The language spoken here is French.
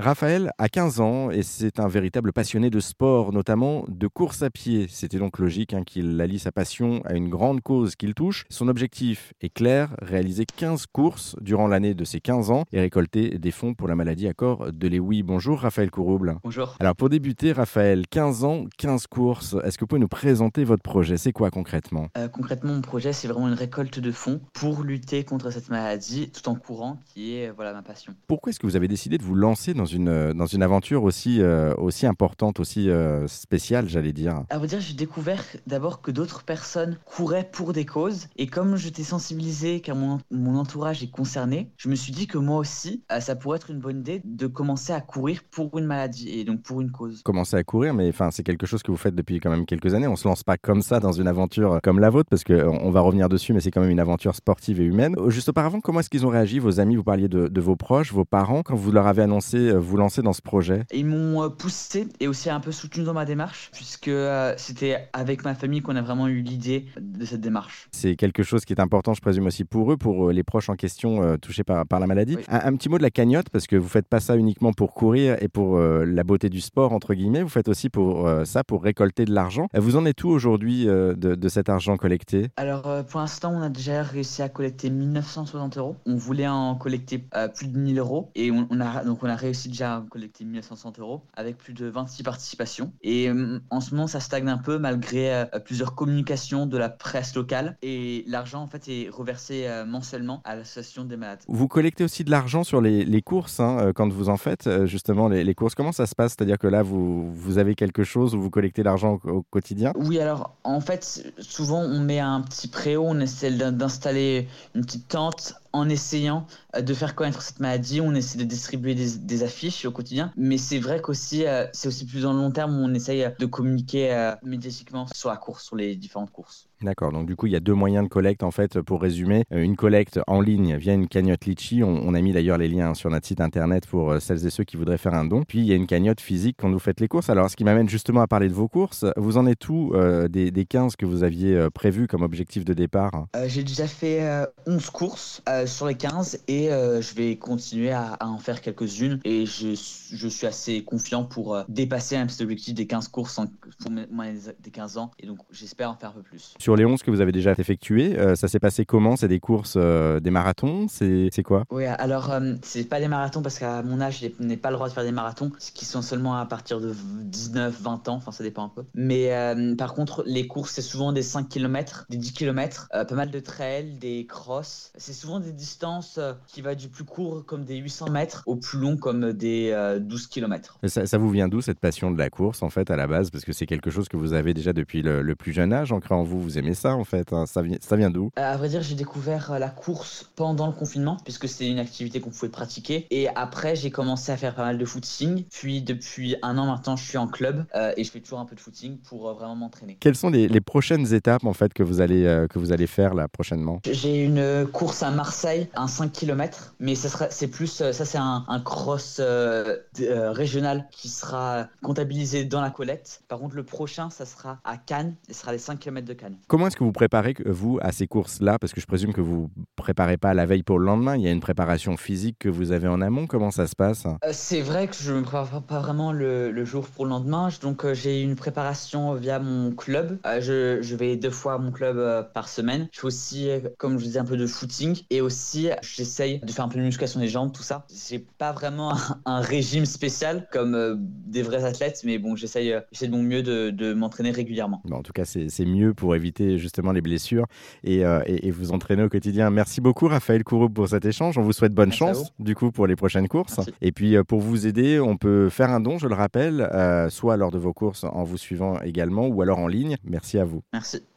Raphaël a 15 ans et c'est un véritable passionné de sport, notamment de course à pied. C'était donc logique hein, qu'il allie sa passion à une grande cause qu'il touche. Son objectif est clair, réaliser 15 courses durant l'année de ses 15 ans et récolter des fonds pour la maladie à corps de Lewy. Bonjour Raphaël Courouble. Bonjour. Alors pour débuter, Raphaël, 15 ans, 15 courses. Est-ce que vous pouvez nous présenter votre projet? C'est quoi concrètement? Euh, Concrètement, mon projet, c'est vraiment une récolte de fonds pour lutter contre cette maladie tout en courant, qui est voilà ma passion. Pourquoi est-ce que vous avez décidé de vous lancer dans une, euh, dans une aventure aussi, euh, aussi importante, aussi euh, spéciale, j'allais dire À vrai dire, j'ai découvert d'abord que d'autres personnes couraient pour des causes. Et comme j'étais sensibilisé, car mon, mon entourage est concerné, je me suis dit que moi aussi, ça pourrait être une bonne idée de commencer à courir pour une maladie et donc pour une cause. Commencer à courir, mais enfin, c'est quelque chose que vous faites depuis quand même quelques années. On se lance pas comme ça dans une aventure comme la vôtre, parce qu'on va revenir dessus, mais c'est quand même une aventure sportive et humaine. Juste auparavant, comment est-ce qu'ils ont réagi, vos amis? Vous parliez de, de vos proches, vos parents, quand vous leur avez annoncé vous lancer dans ce projet? Ils m'ont euh, poussé et aussi un peu soutenu dans ma démarche, puisque euh, c'était avec ma famille qu'on a vraiment eu l'idée de cette démarche. C'est quelque chose qui est important, je présume aussi pour eux, pour euh, les proches en question touchés par, par la maladie. Oui. Un, un, petit mot de la cagnotte, parce que vous faites pas ça uniquement pour courir et pour la beauté du sport, entre guillemets, vous faites aussi pour ça, pour récolter de l'argent. Vous en êtes où aujourd'hui de, de, cet argent collecté? Alors pour l'instant, on a déjà réussi à collecter 1960 euros. On voulait en collecter plus de 1000 euros et on, on a, donc on a réussi déjà à collecter 1960 euros avec plus de 26 participations. Et euh, en ce moment, ça stagne un peu malgré euh, plusieurs communications de la presse locale. Et l'argent, en fait, est reversé euh, mensuellement à l'association des malades. Vous collectez aussi de l'argent sur les, les courses hein, quand vous en faites, justement, les, les, courses. Comment ça se passe? C'est-à-dire que là, vous, vous avez quelque chose où vous collectez l'argent au, au, quotidien? Oui, alors, en fait, souvent, on met un petit préau, on essaie d'installer une petite tente en essayant de faire connaître cette maladie, on essaie de distribuer des, affiches au quotidien. Mais c'est vrai qu'aussi, euh, c'est aussi plus dans le long terme où on essaye de communiquer euh, médiatiquement sur la course, sur les différentes courses. D'accord, donc du coup il y a deux moyens de collecte en fait pour résumer. Euh, une collecte en ligne via une cagnotte Litchi, on, a mis d'ailleurs les liens sur notre site internet pour euh, celles et ceux qui voudraient faire un don. Puis il y a une cagnotte physique quand vous faites les courses. Alors ce qui m'amène justement à parler de vos courses, vous en êtes où euh, des, des, 15 que vous aviez euh, prévus comme objectif de départ? J'ai déjà fait 11 courses sur les 15 et je vais continuer à, en faire quelques-unes et je, suis assez confiant pour dépasser petit objectif des 15 courses en, pour mes, des 15 ans et donc j'espère en faire un peu plus. Sur les 11 que vous avez déjà effectués, euh, ça s'est passé comment? C'est des courses, euh, des marathons? C'est quoi? Oui, alors euh, c'est pas des marathons parce qu'à mon âge, je n'ai pas le droit de faire des marathons, qui sont seulement à partir de 19, 20 ans, enfin ça dépend un peu. Mais par contre, les courses, c'est souvent des 5 km, des 10 km, pas mal de trails, des crosses. C'est souvent des distances qui va du plus court comme des 800 mètres au plus long comme des 12 km. Ça, ça vous vient d'où cette passion de la course en fait à la base? Parce que c'est quelque chose que vous avez déjà depuis le, le plus jeune âge, en vous, vous aimez ça en fait hein. Ça, vient, ça vient d'où? À vrai dire, j'ai découvert euh, la course pendant le confinement, puisque c'est une activité qu'on pouvait pratiquer. Et après, j'ai commencé à faire pas mal de footing. Puis depuis un an maintenant, je suis en club euh, et je fais toujours un peu de footing pour euh, vraiment m'entraîner. Quelles sont les, les, prochaines étapes en fait que vous allez, euh, que vous allez faire là prochainement? J'ai une course à Marseille, un 5 km, mais ça sera, c'est plus, ça c'est un, un, cross régional qui sera comptabilisé dans la collecte. Par contre, le prochain, ça sera à Cannes, et ce sera les 5 km de Cannes. Comment est-ce que vous préparez vous à ces courses-là? Parce que je présume que vous préparez pas la veille pour le lendemain. Il y a une préparation physique que vous avez en amont. Comment ça se passe? Euh, C'est vrai que je ne me prépare pas vraiment le, le jour pour le lendemain. Donc euh, j'ai une préparation via mon club. Euh, je, je, vais deux fois à mon club par semaine. Je fais aussi, comme je disais, un peu de footing. Et aussi, j'essaye de faire un peu de musculation des jambes, tout ça. J'ai pas vraiment un, un, régime spécial comme des vrais athlètes. Mais bon, j'essaye de mon mieux de, de m'entraîner régulièrement. Bon, en tout cas, c'est mieux pour éviter justement les blessures et, euh, et, et, vous entraîner au quotidien. Merci beaucoup Raphaël Couroup pour cet échange. On vous souhaite bonne Merci chance du coup pour les prochaines courses. Merci. Et puis euh, pour vous aider, on peut faire un don, je le rappelle, euh, soit lors de vos courses en vous suivant également ou alors en ligne. Merci à vous. Merci.